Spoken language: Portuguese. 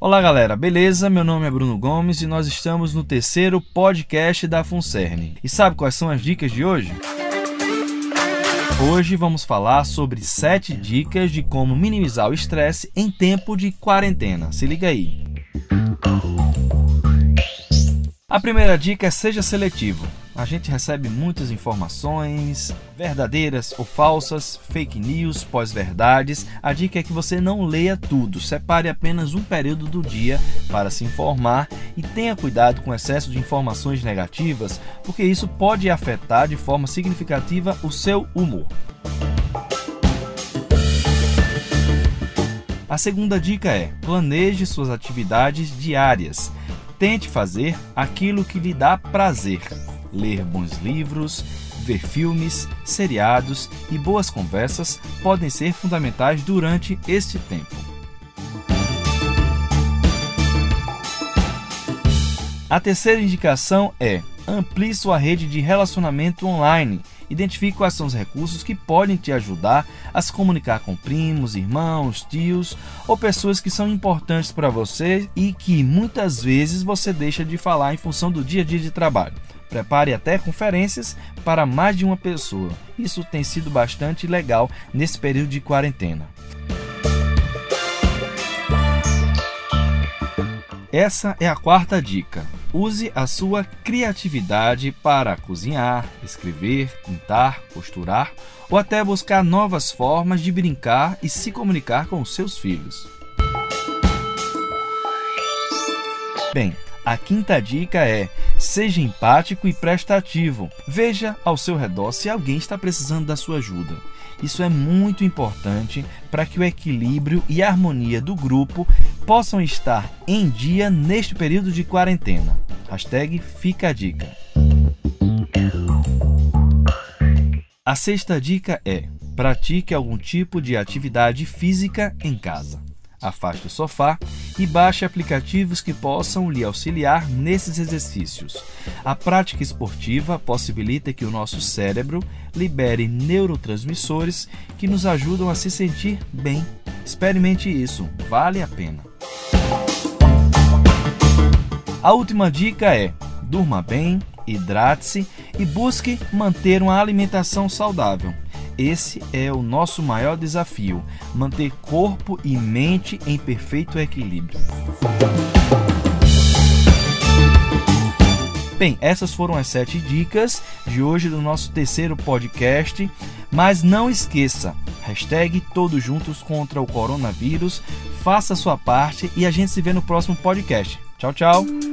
Olá galera, beleza? Meu nome é Bruno Gomes e nós estamos no terceiro podcast da Funcerne. E sabe quais são as dicas de hoje? Hoje vamos falar sobre 7 dicas de como minimizar o estresse em tempo de quarentena. Se liga aí. A primeira dica é seja seletivo. A gente recebe muitas informações, verdadeiras ou falsas, fake news, pós-verdades. A dica é que você não leia tudo, separe apenas um período do dia para se informar e tenha cuidado com o excesso de informações negativas, porque isso pode afetar de forma significativa o seu humor. A segunda dica é: planeje suas atividades diárias. Tente fazer aquilo que lhe dá prazer ler bons livros, ver filmes, seriados e boas conversas podem ser fundamentais durante este tempo. A terceira indicação é amplie sua rede de relacionamento online. Identifique quais são os recursos que podem te ajudar a se comunicar com primos, irmãos, tios ou pessoas que são importantes para você e que muitas vezes você deixa de falar em função do dia a dia de trabalho. Prepare até conferências para mais de uma pessoa. Isso tem sido bastante legal nesse período de quarentena. Essa é a quarta dica. Use a sua criatividade para cozinhar, escrever, pintar, costurar ou até buscar novas formas de brincar e se comunicar com seus filhos. Bem, a quinta dica é: seja empático e prestativo. Veja ao seu redor se alguém está precisando da sua ajuda. Isso é muito importante para que o equilíbrio e a harmonia do grupo possam estar em dia neste período de quarentena. Hashtag fica a dica. A sexta dica é: pratique algum tipo de atividade física em casa afaste o sofá e baixe aplicativos que possam lhe auxiliar nesses exercícios. A prática esportiva possibilita que o nosso cérebro libere neurotransmissores que nos ajudam a se sentir bem. Experimente isso, vale a pena. A última dica é: durma bem, hidrate-se e busque manter uma alimentação saudável. Esse é o nosso maior desafio: manter corpo e mente em perfeito equilíbrio. Bem, essas foram as sete dicas de hoje do nosso terceiro podcast. Mas não esqueça, hashtag todos juntos contra o coronavírus, faça a sua parte e a gente se vê no próximo podcast. Tchau, tchau!